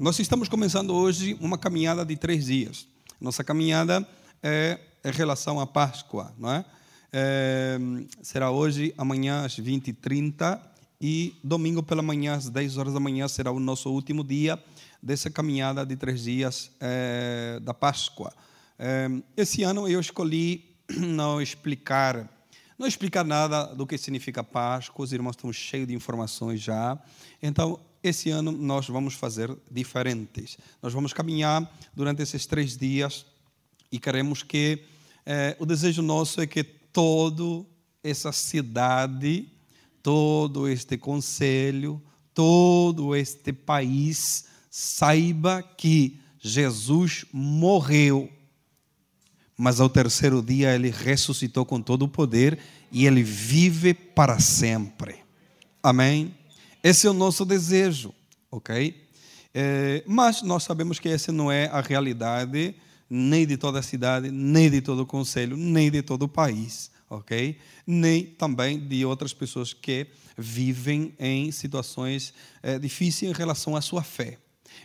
Nós estamos começando hoje uma caminhada de três dias. Nossa caminhada é em relação à Páscoa, não é? é será hoje, amanhã às 20h30 e domingo pela manhã às 10 horas da manhã será o nosso último dia dessa caminhada de três dias é, da Páscoa. É, esse ano eu escolhi não explicar não explicar nada do que significa Páscoa, os irmãos estão cheios de informações já. Então, esse ano nós vamos fazer diferentes. Nós vamos caminhar durante esses três dias e queremos que eh, o desejo nosso é que toda essa cidade, todo este conselho, todo este país saiba que Jesus morreu, mas ao terceiro dia ele ressuscitou com todo o poder e ele vive para sempre. Amém? Esse é o nosso desejo, ok? É, mas nós sabemos que essa não é a realidade nem de toda a cidade, nem de todo o conselho, nem de todo o país, ok? Nem também de outras pessoas que vivem em situações é, difíceis em relação à sua fé.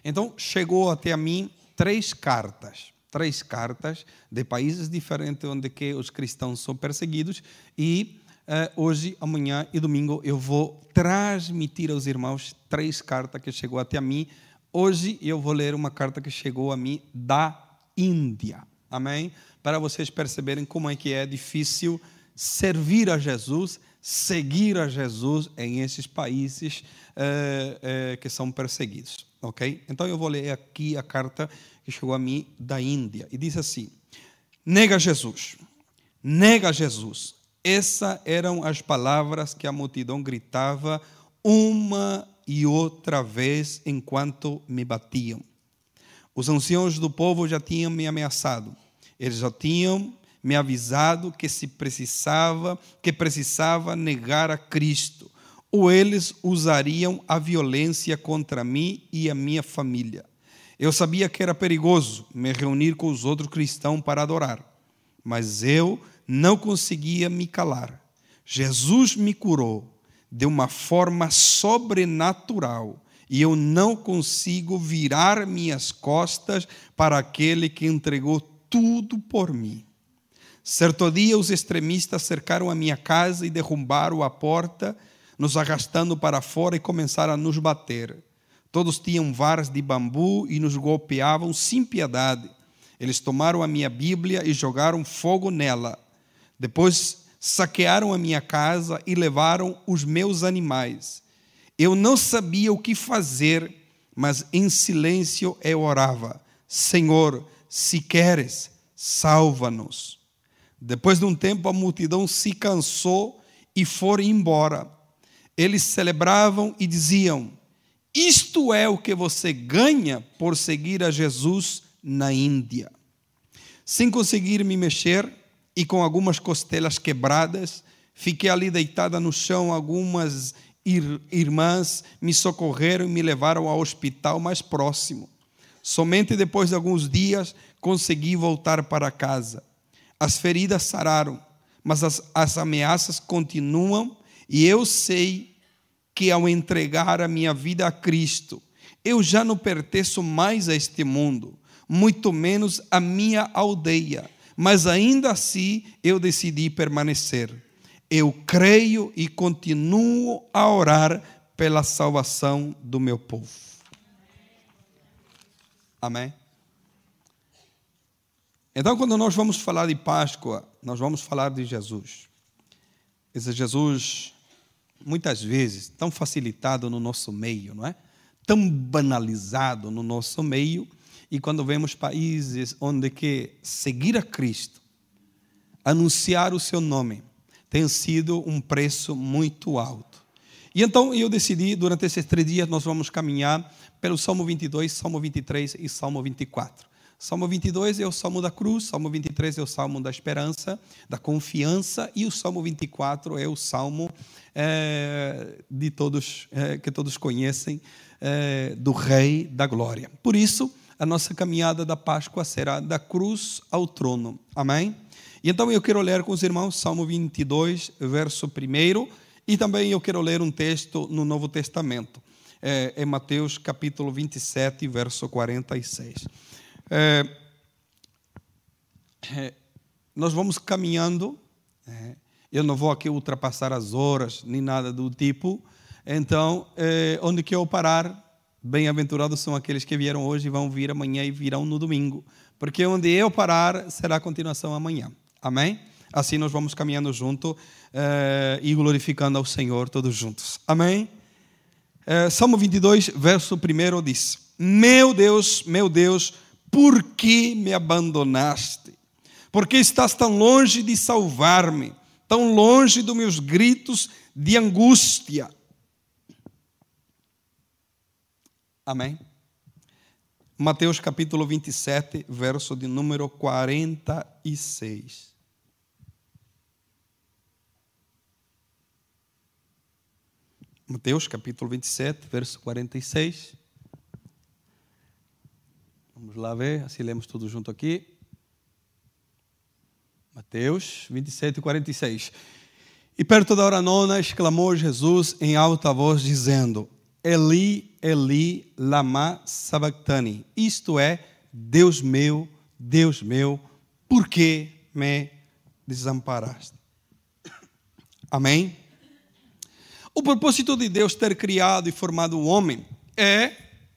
Então, chegou até a mim três cartas, três cartas de países diferentes onde que os cristãos são perseguidos e Uh, hoje, amanhã e domingo eu vou transmitir aos irmãos três cartas que chegou até a mim. Hoje eu vou ler uma carta que chegou a mim da Índia. Amém? Para vocês perceberem como é que é difícil servir a Jesus, seguir a Jesus em esses países uh, uh, que são perseguidos. Ok? Então eu vou ler aqui a carta que chegou a mim da Índia e diz assim: Nega Jesus, nega Jesus essas eram as palavras que a multidão gritava uma e outra vez enquanto me batiam. Os anciãos do povo já tinham me ameaçado. Eles já tinham me avisado que se precisava, que precisava negar a Cristo, ou eles usariam a violência contra mim e a minha família. Eu sabia que era perigoso me reunir com os outros cristãos para adorar, mas eu não conseguia me calar. Jesus me curou de uma forma sobrenatural e eu não consigo virar minhas costas para aquele que entregou tudo por mim. Certo dia, os extremistas cercaram a minha casa e derrubaram a porta, nos arrastando para fora e começaram a nos bater. Todos tinham varas de bambu e nos golpeavam sem piedade. Eles tomaram a minha Bíblia e jogaram fogo nela. Depois saquearam a minha casa e levaram os meus animais. Eu não sabia o que fazer, mas em silêncio eu orava: Senhor, se queres, salva-nos. Depois de um tempo, a multidão se cansou e foram embora. Eles celebravam e diziam: Isto é o que você ganha por seguir a Jesus na Índia. Sem conseguir me mexer, e com algumas costelas quebradas. Fiquei ali deitada no chão. Algumas ir irmãs me socorreram e me levaram ao hospital mais próximo. Somente depois de alguns dias consegui voltar para casa. As feridas sararam, mas as, as ameaças continuam, e eu sei que ao entregar a minha vida a Cristo, eu já não pertenço mais a este mundo, muito menos a minha aldeia mas ainda assim eu decidi permanecer. Eu creio e continuo a orar pela salvação do meu povo. Amém? Então, quando nós vamos falar de Páscoa, nós vamos falar de Jesus. Esse Jesus, muitas vezes, tão facilitado no nosso meio, não é? Tão banalizado no nosso meio, e quando vemos países onde que seguir a Cristo, anunciar o seu nome, tem sido um preço muito alto. E então eu decidi, durante esses três dias, nós vamos caminhar pelo Salmo 22, Salmo 23 e Salmo 24. Salmo 22 é o Salmo da cruz, Salmo 23 é o Salmo da esperança, da confiança, e o Salmo 24 é o Salmo é, de todos, é, que todos conhecem, é, do Rei da Glória. Por isso, a nossa caminhada da Páscoa será da cruz ao trono. Amém? E então eu quero ler com os irmãos Salmo 22, verso 1, e também eu quero ler um texto no Novo Testamento. é, é Mateus capítulo 27, verso 46. É, é, nós vamos caminhando, é, eu não vou aqui ultrapassar as horas, nem nada do tipo, então, é, onde que eu parar, bem-aventurados são aqueles que vieram hoje e vão vir amanhã e virão no domingo, porque onde eu parar será a continuação amanhã. Amém? Assim nós vamos caminhando junto é, e glorificando ao Senhor todos juntos. Amém? É, Salmo 22, verso 1 diz: Meu Deus, meu Deus, por que me abandonaste? Por que estás tão longe de salvar-me? Tão longe dos meus gritos de angústia? Amém? Mateus capítulo 27, verso de número 46. Mateus capítulo 27, verso 46. Vamos lá ver, assim lemos tudo junto aqui. Mateus 27, 46. E perto da hora nona exclamou Jesus em alta voz, dizendo: Eli, Eli, lama sabachthani. Isto é, Deus meu, Deus meu, por que me desamparaste? Amém? O propósito de Deus ter criado e formado o homem é,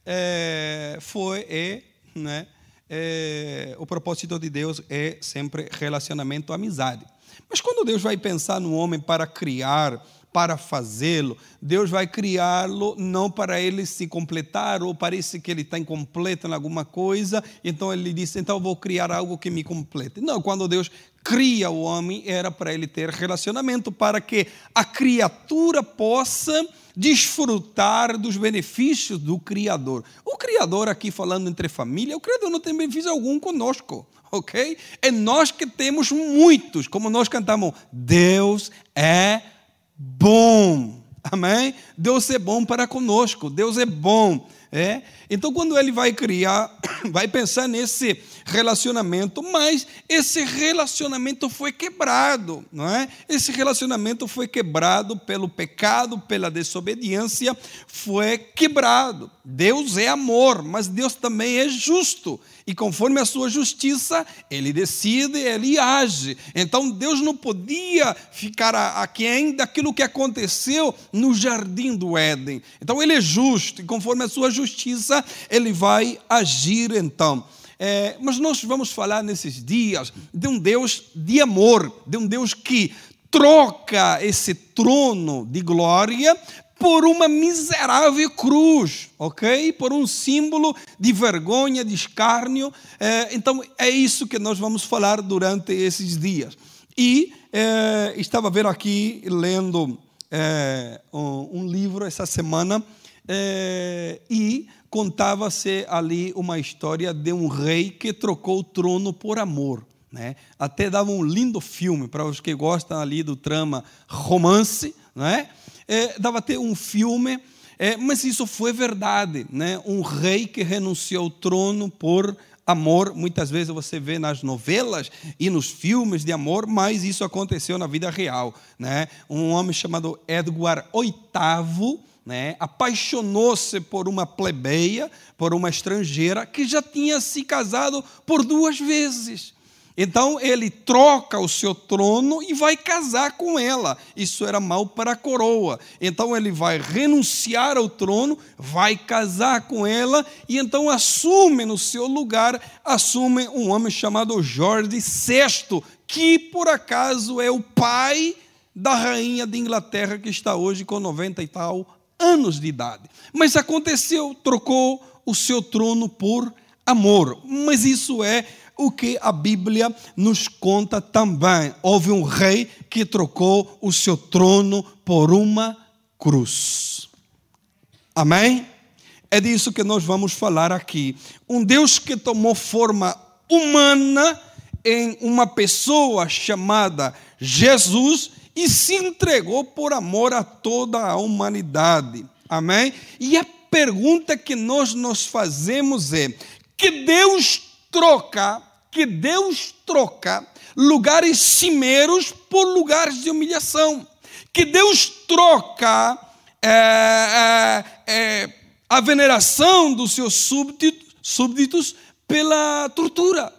é foi, é, né? É, o propósito de Deus é sempre relacionamento, amizade. Mas quando Deus vai pensar no homem para criar, para fazê-lo, Deus vai criá-lo não para ele se completar, ou parece que ele está incompleto em alguma coisa, então ele diz: então vou criar algo que me complete. Não, quando Deus cria o homem, era para ele ter relacionamento, para que a criatura possa desfrutar dos benefícios do Criador. O Criador, aqui falando entre família, o Criador não tem benefício algum conosco, ok? É nós que temos muitos, como nós cantamos, Deus é bom, amém? Deus é bom para conosco, Deus é bom. É? Então, quando ele vai criar, vai pensar nesse relacionamento, mas esse relacionamento foi quebrado, não é? Esse relacionamento foi quebrado pelo pecado, pela desobediência, foi quebrado. Deus é amor, mas Deus também é justo. E conforme a sua justiça, ele decide, ele age. Então Deus não podia ficar aquém daquilo que aconteceu no jardim do Éden. Então ele é justo, e conforme a sua justiça, ele vai agir então. É, mas nós vamos falar nesses dias de um Deus de amor, de um Deus que troca esse trono de glória por uma miserável cruz, ok? Por um símbolo de vergonha, de escárnio. É, então é isso que nós vamos falar durante esses dias. E é, estava vendo aqui, lendo é, um, um, livro essa semana, é, e contava-se ali uma história de um rei que trocou o trono por amor. Né? Até dava um lindo filme para os que gostam ali do trama romance, né? é, dava até um filme, é, mas isso foi verdade. Né? Um rei que renunciou ao trono por amor, muitas vezes você vê nas novelas e nos filmes de amor, mas isso aconteceu na vida real. Né? Um homem chamado Edward VIII né, apaixonou-se por uma plebeia, por uma estrangeira que já tinha se casado por duas vezes. Então ele troca o seu trono e vai casar com ela. Isso era mal para a coroa. Então ele vai renunciar ao trono, vai casar com ela e então assume no seu lugar, assume um homem chamado Jorge VI, que por acaso é o pai da rainha de Inglaterra que está hoje com 90 e tal anos de idade. Mas aconteceu, trocou o seu trono por amor. Mas isso é o que a Bíblia nos conta também. Houve um rei que trocou o seu trono por uma cruz. Amém? É disso que nós vamos falar aqui. Um Deus que tomou forma humana em uma pessoa chamada Jesus e se entregou por amor a toda a humanidade. Amém? E a pergunta que nós nos fazemos é: que Deus troca que Deus troca lugares cimeiros por lugares de humilhação. Que Deus troca é, é, é, a veneração dos seus súbditos, súbditos pela tortura,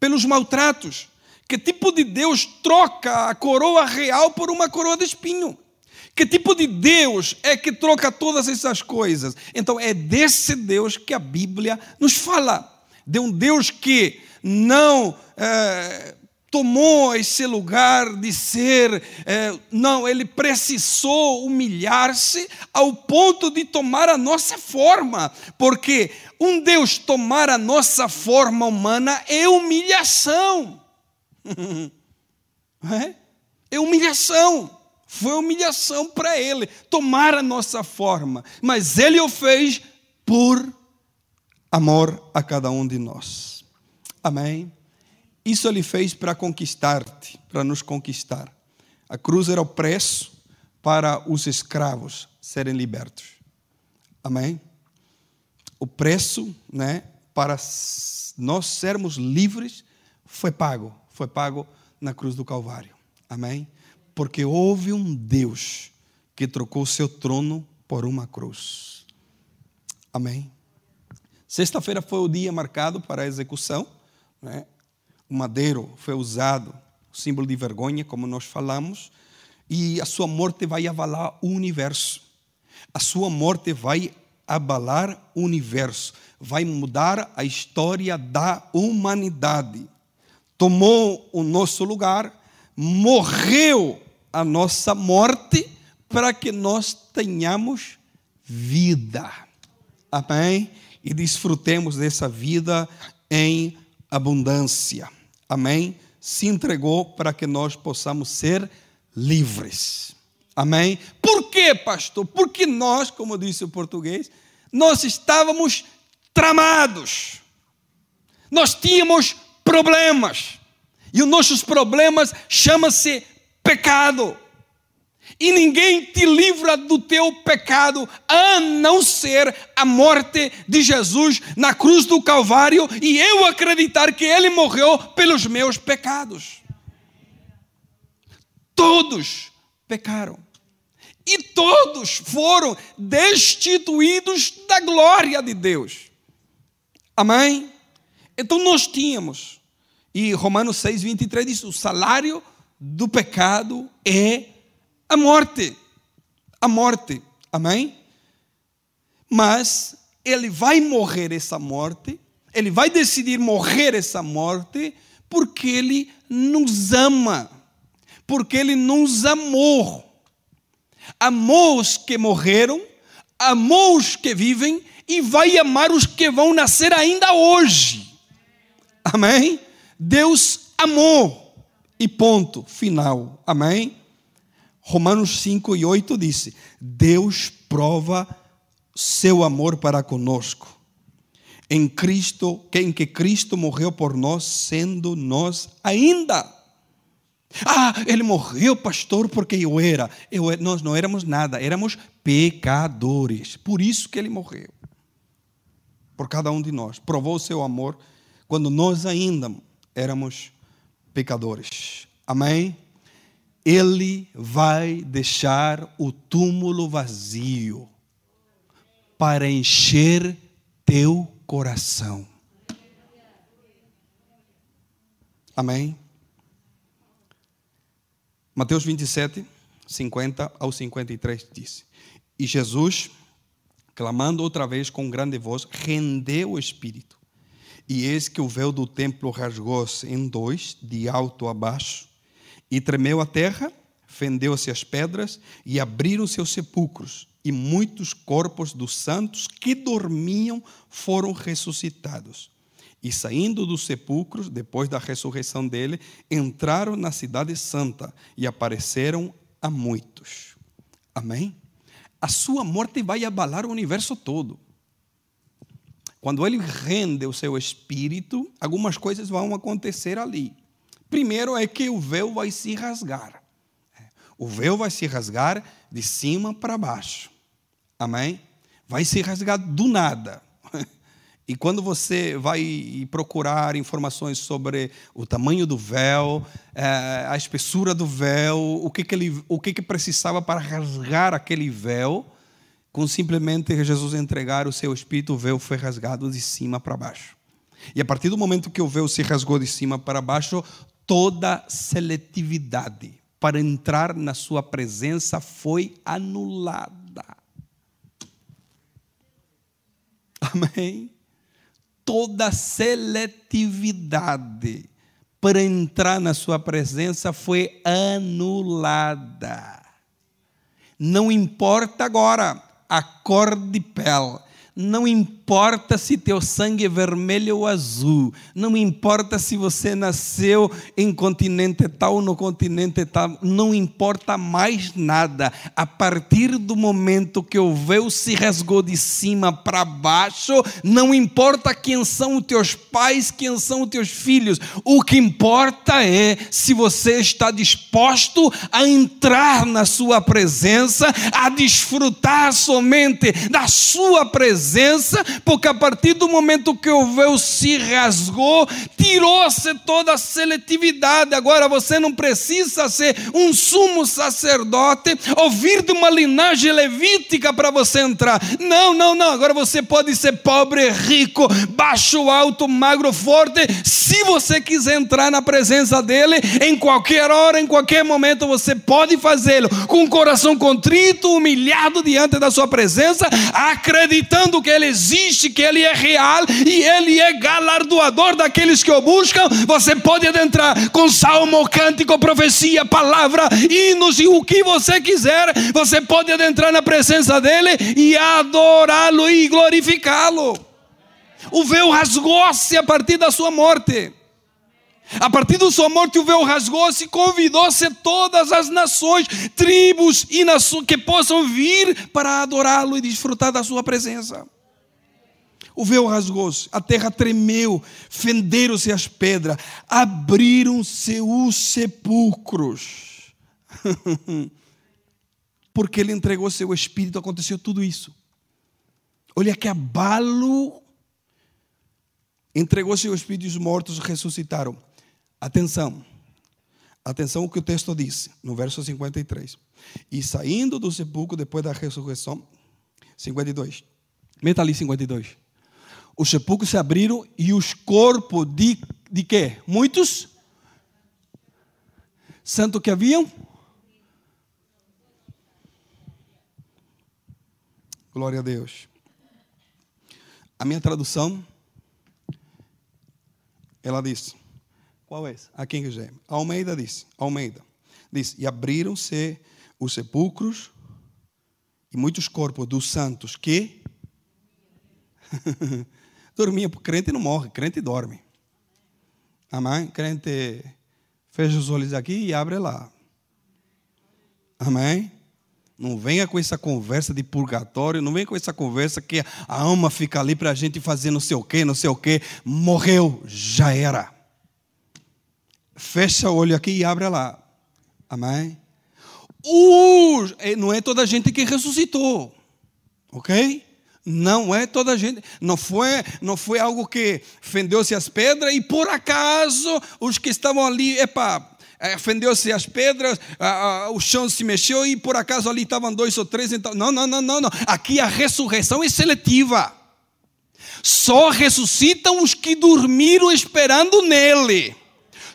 pelos maltratos. Que tipo de Deus troca a coroa real por uma coroa de espinho? Que tipo de Deus é que troca todas essas coisas? Então é desse Deus que a Bíblia nos fala. De um Deus que não é, tomou esse lugar de ser, é, não, ele precisou humilhar-se ao ponto de tomar a nossa forma, porque um Deus tomar a nossa forma humana é humilhação. é? é humilhação. Foi humilhação para ele tomar a nossa forma, mas ele o fez por amor a cada um de nós. Amém? Isso ele fez para conquistar-te, para nos conquistar. A cruz era o preço para os escravos serem libertos. Amém? O preço, né, para nós sermos livres foi pago, foi pago na cruz do Calvário. Amém? porque houve um Deus que trocou seu trono por uma cruz. Amém? Sexta-feira foi o dia marcado para a execução. Né? O madeiro foi usado, símbolo de vergonha, como nós falamos, e a sua morte vai abalar o universo. A sua morte vai abalar o universo, vai mudar a história da humanidade. Tomou o nosso lugar, morreu a nossa morte para que nós tenhamos vida. Amém? E desfrutemos dessa vida em abundância. Amém? Se entregou para que nós possamos ser livres. Amém? Por quê, pastor? Porque nós, como disse o português, nós estávamos tramados. Nós tínhamos problemas. E os nossos problemas chamam-se pecado. E ninguém te livra do teu pecado a não ser a morte de Jesus na cruz do Calvário e eu acreditar que ele morreu pelos meus pecados. Todos pecaram. E todos foram destituídos da glória de Deus. Amém? Então nós tínhamos, e Romanos 6, 23 diz: o salário do pecado é a morte. A morte. Amém? Mas ele vai morrer essa morte, ele vai decidir morrer essa morte porque ele nos ama, porque ele nos amou. Amou os que morreram, amou os que vivem e vai amar os que vão nascer ainda hoje. Amém? Deus amou. E ponto final. Amém? Romanos 5 e 8 disse: Deus prova seu amor para conosco. Em Cristo, em que Cristo morreu por nós, sendo nós ainda. Ah, ele morreu, pastor, porque eu era. Eu, nós não éramos nada, éramos pecadores. Por isso que ele morreu. Por cada um de nós. Provou o seu amor quando nós ainda éramos pecadores. Amém? Ele vai deixar o túmulo vazio para encher teu coração. Amém? Mateus 27, 50 ao 53 diz: E Jesus, clamando outra vez com grande voz, rendeu o espírito e eis que o véu do templo rasgou-se em dois, de alto a baixo, e tremeu a terra, fendeu-se as pedras, e abriram-se os sepulcros, e muitos corpos dos santos que dormiam foram ressuscitados. E saindo dos sepulcros, depois da ressurreição dele, entraram na cidade santa e apareceram a muitos. Amém? A sua morte vai abalar o universo todo. Quando ele rende o seu espírito, algumas coisas vão acontecer ali. Primeiro é que o véu vai se rasgar. O véu vai se rasgar de cima para baixo. Amém? Vai se rasgar do nada. E quando você vai procurar informações sobre o tamanho do véu, eh, a espessura do véu, o que, que, ele, o que, que precisava para rasgar aquele véu, com simplesmente Jesus entregar o seu espírito, o véu foi rasgado de cima para baixo. E a partir do momento que o véu se rasgou de cima para baixo, toda seletividade para entrar na sua presença foi anulada. Amém? toda seletividade para entrar na sua presença foi anulada. Não importa agora a cor de pele, não importa se teu sangue é vermelho ou azul, não importa se você nasceu em continente tal ou no continente tal, não importa mais nada. A partir do momento que o véu se rasgou de cima para baixo, não importa quem são os teus pais, quem são os teus filhos, o que importa é se você está disposto a entrar na sua presença, a desfrutar somente da sua presença presença, porque a partir do momento que o véu se rasgou, tirou-se toda a seletividade. Agora você não precisa ser um sumo sacerdote ou vir de uma linhagem levítica para você entrar. Não, não, não. Agora você pode ser pobre, rico, baixo, alto, magro, forte. Se você quiser entrar na presença dele, em qualquer hora, em qualquer momento, você pode fazê-lo com o coração contrito, humilhado diante da sua presença, acreditando que Ele existe, que Ele é real e Ele é galardoador daqueles que o buscam, você pode adentrar com salmo, cântico, profecia, palavra, hinos e o que você quiser, você pode adentrar na presença dEle e adorá-lo e glorificá-lo. O véu rasgou-se a partir da sua morte. A partir da sua morte, o véu rasgou-se e convidou-se todas as nações, tribos e nações que possam vir para adorá-lo e desfrutar da sua presença. O véu rasgou-se, a terra tremeu, fenderam-se as pedras, abriram-se os sepulcros. Porque ele entregou seu espírito, aconteceu tudo isso. Olha que abalo entregou seu espírito e os mortos ressuscitaram. Atenção, atenção o que o texto diz, no verso 53. E saindo do sepulcro depois da ressurreição, 52. Meta ali 52. Os sepulcros se abriram e os corpos de, de quê? Muitos? Santo que haviam? Glória a Deus. A minha tradução, ela diz: qual é esse? A quem quiser. Almeida disse. Almeida. Diz: E abriram-se os sepulcros e muitos corpos dos santos que dormiam. Crente não morre, crente dorme. Amém? Crente fecha os olhos aqui e abre lá. Amém? Não venha com essa conversa de purgatório, não venha com essa conversa que a alma fica ali para a gente fazer não sei o quê, não sei o quê. Morreu, já era fecha o olho aqui e abre lá. Amém? Uh, não é toda a gente que ressuscitou. Ok? Não é toda a gente, não foi, não foi algo que fendeu-se as pedras e por acaso os que estavam ali, epa, é, fendeu-se as pedras, o chão se mexeu e por acaso ali estavam dois ou três. Então, não, não, não, não, não. Aqui a ressurreição é seletiva. Só ressuscitam os que dormiram esperando nele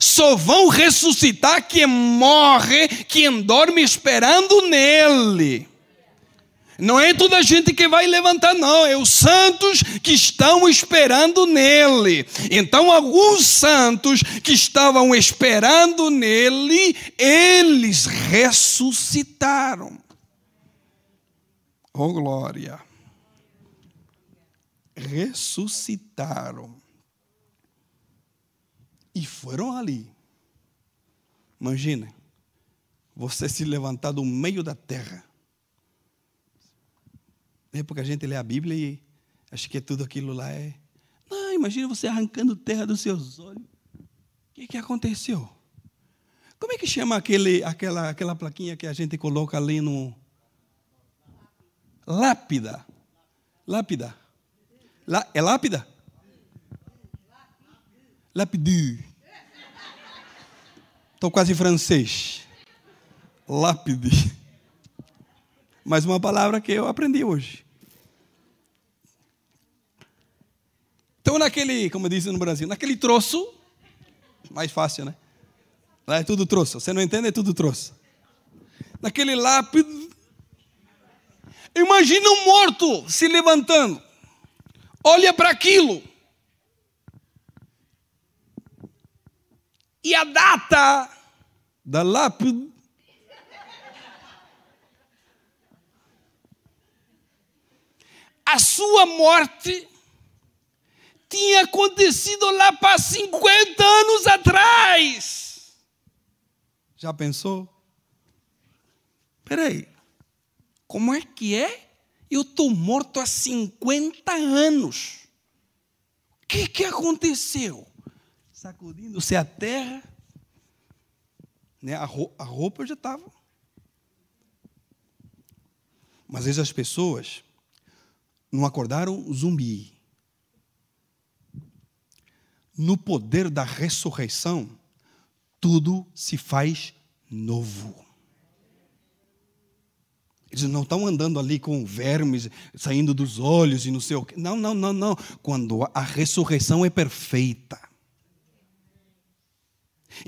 só vão ressuscitar quem morre, quem dorme esperando nele. Não é toda a gente que vai levantar, não, é os santos que estão esperando nele. Então, alguns santos que estavam esperando nele, eles ressuscitaram. Oh, glória! Ressuscitaram e foram ali. Imagina, você se levantar do meio da terra. É porque a gente lê a Bíblia e acha que tudo aquilo lá é. Não, imagina você arrancando terra dos seus olhos. O que, que aconteceu? Como é que chama aquele, aquela, aquela plaquinha que a gente coloca ali no. Lápida. Lápida. Lá, é lápida? Lápide. Estou quase francês. Lápide. Mais uma palavra que eu aprendi hoje. Então, naquele, como dizem no Brasil, naquele troço, mais fácil, né? Lá é tudo troço. Você não entende? É tudo troço. Naquele lápide. Imagina um morto se levantando. Olha para aquilo. E a data da lápide a sua morte tinha acontecido lá para 50 anos atrás. Já pensou? Peraí, como é que é? Eu estou morto há 50 anos. O que, que aconteceu? Sacudindo-se a terra, né? a roupa já estava. Mas às vezes as pessoas não acordaram zumbi. No poder da ressurreição, tudo se faz novo. Eles não estão andando ali com vermes saindo dos olhos e não sei o quê. Não, não, não, não. Quando a ressurreição é perfeita.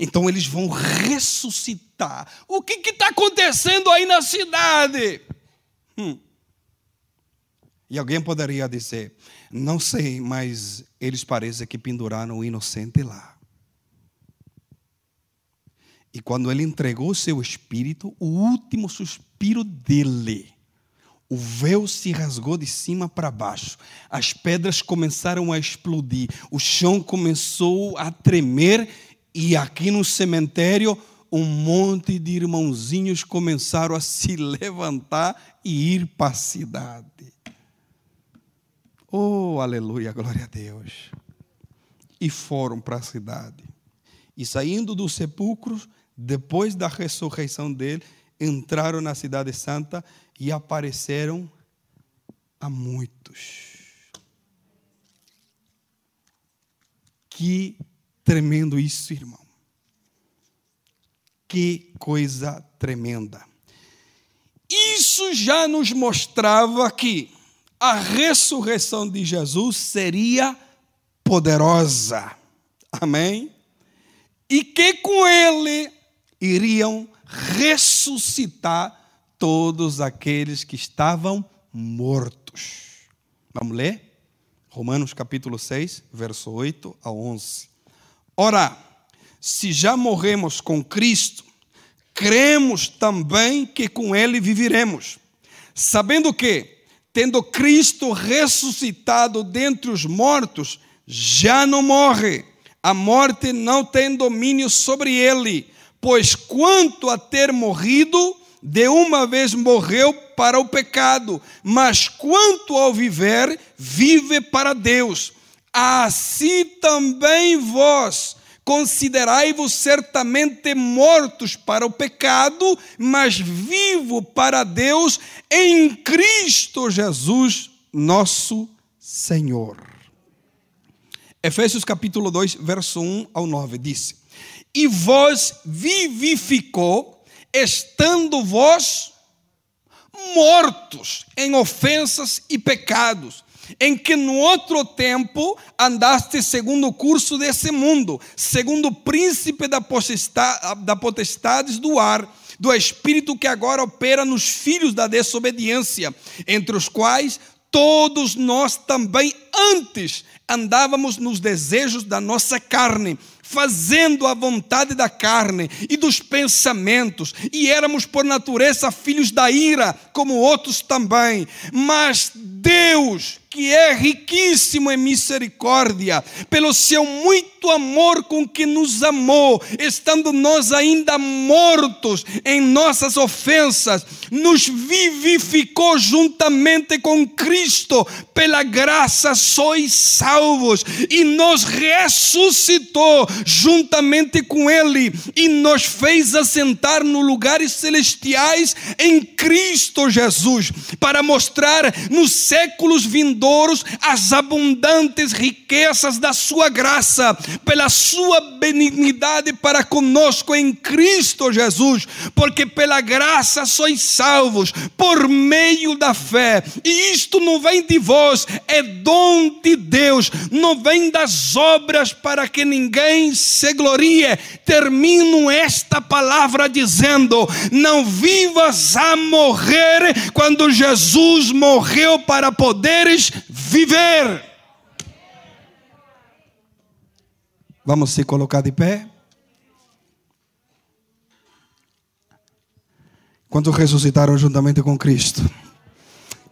Então eles vão ressuscitar. O que está acontecendo aí na cidade? Hum. E alguém poderia dizer: não sei, mas eles parecem que penduraram o inocente lá. E quando ele entregou seu espírito, o último suspiro dele, o véu se rasgou de cima para baixo, as pedras começaram a explodir, o chão começou a tremer, e aqui no cemitério, um monte de irmãozinhos começaram a se levantar e ir para a cidade. Oh, aleluia, glória a Deus. E foram para a cidade. E saindo dos sepulcros, depois da ressurreição dele, entraram na cidade santa e apareceram a muitos. Que tremendo isso, irmão. Que coisa tremenda. Isso já nos mostrava que a ressurreição de Jesus seria poderosa. Amém? E que com ele iriam ressuscitar todos aqueles que estavam mortos. Vamos ler? Romanos capítulo 6, verso 8 a 11. Ora, se já morremos com Cristo, cremos também que com Ele viviremos, sabendo que, tendo Cristo ressuscitado dentre os mortos, já não morre, a morte não tem domínio sobre ele, pois quanto a ter morrido, de uma vez morreu para o pecado, mas quanto ao viver, vive para Deus. Assim também vós considerai-vos certamente mortos para o pecado, mas vivo para Deus em Cristo Jesus, nosso Senhor. Efésios capítulo 2, verso 1 ao 9 diz: E vós vivificou, estando vós mortos em ofensas e pecados, em que no outro tempo andaste segundo o curso desse mundo, segundo o príncipe da potestade, potestades do ar, do espírito que agora opera nos filhos da desobediência, entre os quais todos nós também antes andávamos nos desejos da nossa carne fazendo a vontade da carne e dos pensamentos, e éramos por natureza filhos da ira, como outros também. Mas Deus, que é riquíssimo em misericórdia, pelo seu muito amor com que nos amou, estando nós ainda mortos em nossas ofensas, nos vivificou juntamente com Cristo, pela graça sois salvos, e nos ressuscitou juntamente com Ele, e nos fez assentar nos lugares celestiais em Cristo Jesus, para mostrar nos séculos vindouros tesouros as abundantes riquezas da sua graça, pela sua benignidade para conosco em Cristo Jesus, porque pela graça sois salvos por meio da fé. E isto não vem de vós, é dom de Deus, não vem das obras para que ninguém se glorie. Termino esta palavra dizendo: não vivas a morrer quando Jesus morreu para poderes viver. Vamos se colocar de pé? Quantos ressuscitaram juntamente com Cristo?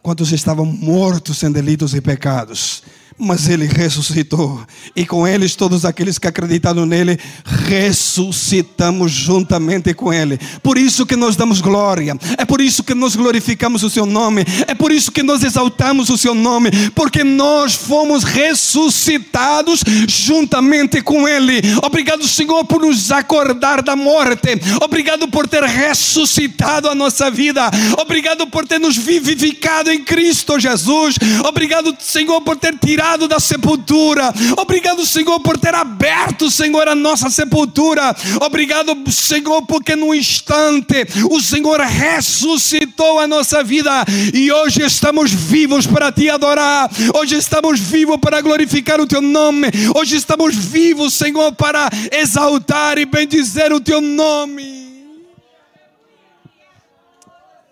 Quantos estavam mortos em delitos e pecados? Mas ele ressuscitou, e com eles todos aqueles que acreditaram nele, ressuscitamos juntamente com ele. Por isso que nós damos glória, é por isso que nós glorificamos o seu nome, é por isso que nós exaltamos o seu nome, porque nós fomos ressuscitados juntamente com ele. Obrigado, Senhor, por nos acordar da morte, obrigado por ter ressuscitado a nossa vida, obrigado por ter nos vivificado em Cristo Jesus, obrigado, Senhor, por ter tirado tirado da sepultura. Obrigado, Senhor, por ter aberto, Senhor, a nossa sepultura. Obrigado, Senhor, porque no instante o Senhor ressuscitou a nossa vida e hoje estamos vivos para te adorar. Hoje estamos vivos para glorificar o teu nome. Hoje estamos vivos, Senhor, para exaltar e bendizer o teu nome.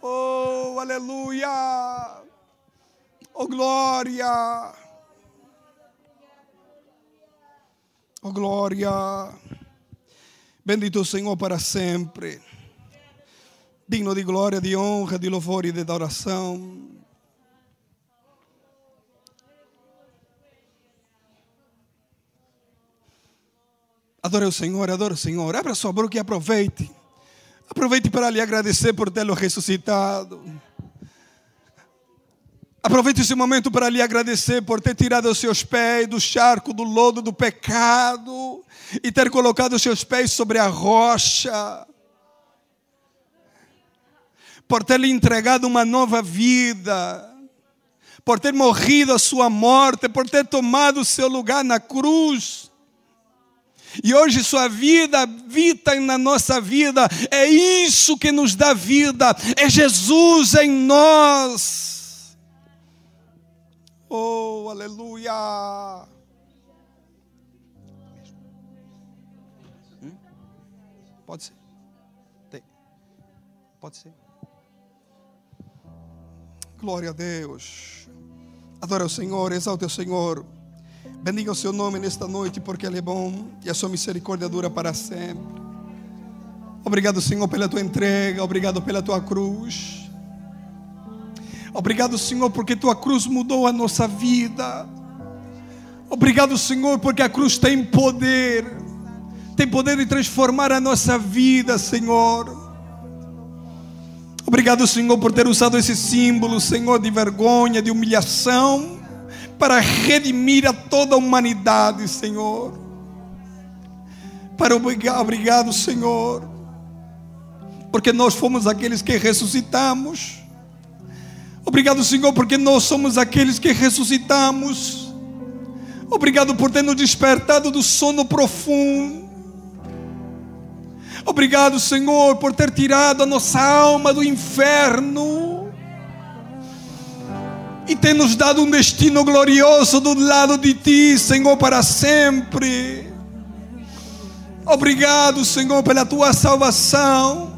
Oh, aleluia! Oh, glória! Oh glória. Bendito Senhor para sempre. Digno de glória, de honra, de louvor e de adoração. Adore o Senhor, adore o Senhor. Abra sua boca e aproveite. Aproveite para lhe agradecer por tê-lo ressuscitado. Aproveite esse momento para lhe agradecer por ter tirado os seus pés do charco, do lodo, do pecado e ter colocado os seus pés sobre a rocha. Por ter lhe entregado uma nova vida, por ter morrido a sua morte, por ter tomado o seu lugar na cruz. E hoje sua vida habita na nossa vida, é isso que nos dá vida, é Jesus em nós. Oh, aleluia! Hum? Pode ser. Tem. Pode ser. Glória a Deus. Adora o Senhor, exalte o Senhor. Bendiga o seu nome nesta noite, porque Ele é bom e a sua misericórdia dura para sempre. Obrigado, Senhor, pela tua entrega, obrigado pela tua cruz. Obrigado, Senhor, porque tua cruz mudou a nossa vida. Obrigado, Senhor, porque a cruz tem poder, tem poder de transformar a nossa vida, Senhor. Obrigado, Senhor, por ter usado esse símbolo, Senhor, de vergonha, de humilhação, para redimir a toda a humanidade, Senhor. Para obrigado, Senhor, porque nós fomos aqueles que ressuscitamos Obrigado, Senhor, porque nós somos aqueles que ressuscitamos. Obrigado por ter nos despertado do sono profundo. Obrigado, Senhor, por ter tirado a nossa alma do inferno e ter nos dado um destino glorioso do lado de Ti, Senhor, para sempre. Obrigado, Senhor, pela Tua salvação.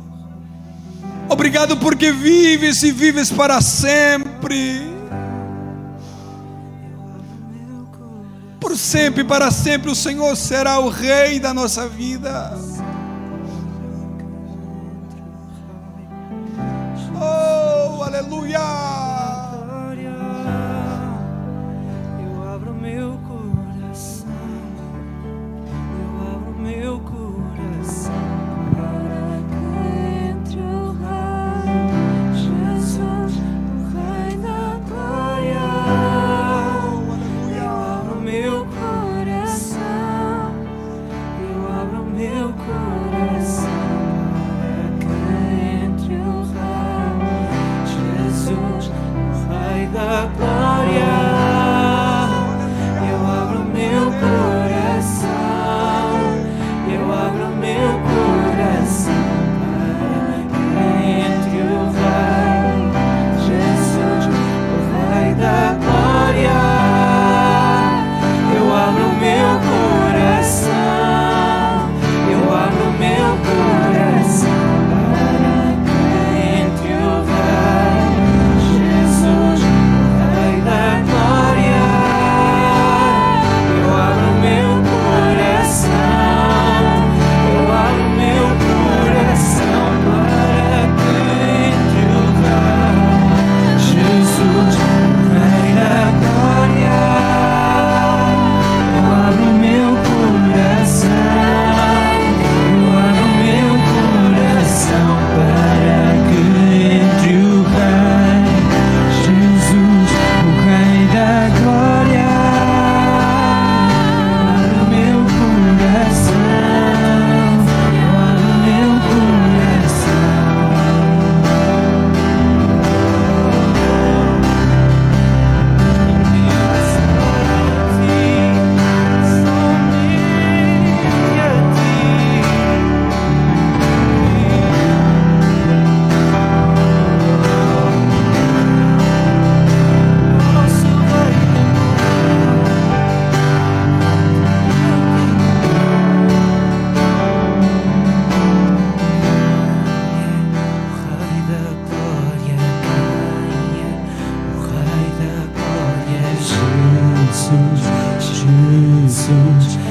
Obrigado porque vives e vives para sempre. Por sempre e para sempre o Senhor será o Rei da nossa vida. Oh, aleluia! presente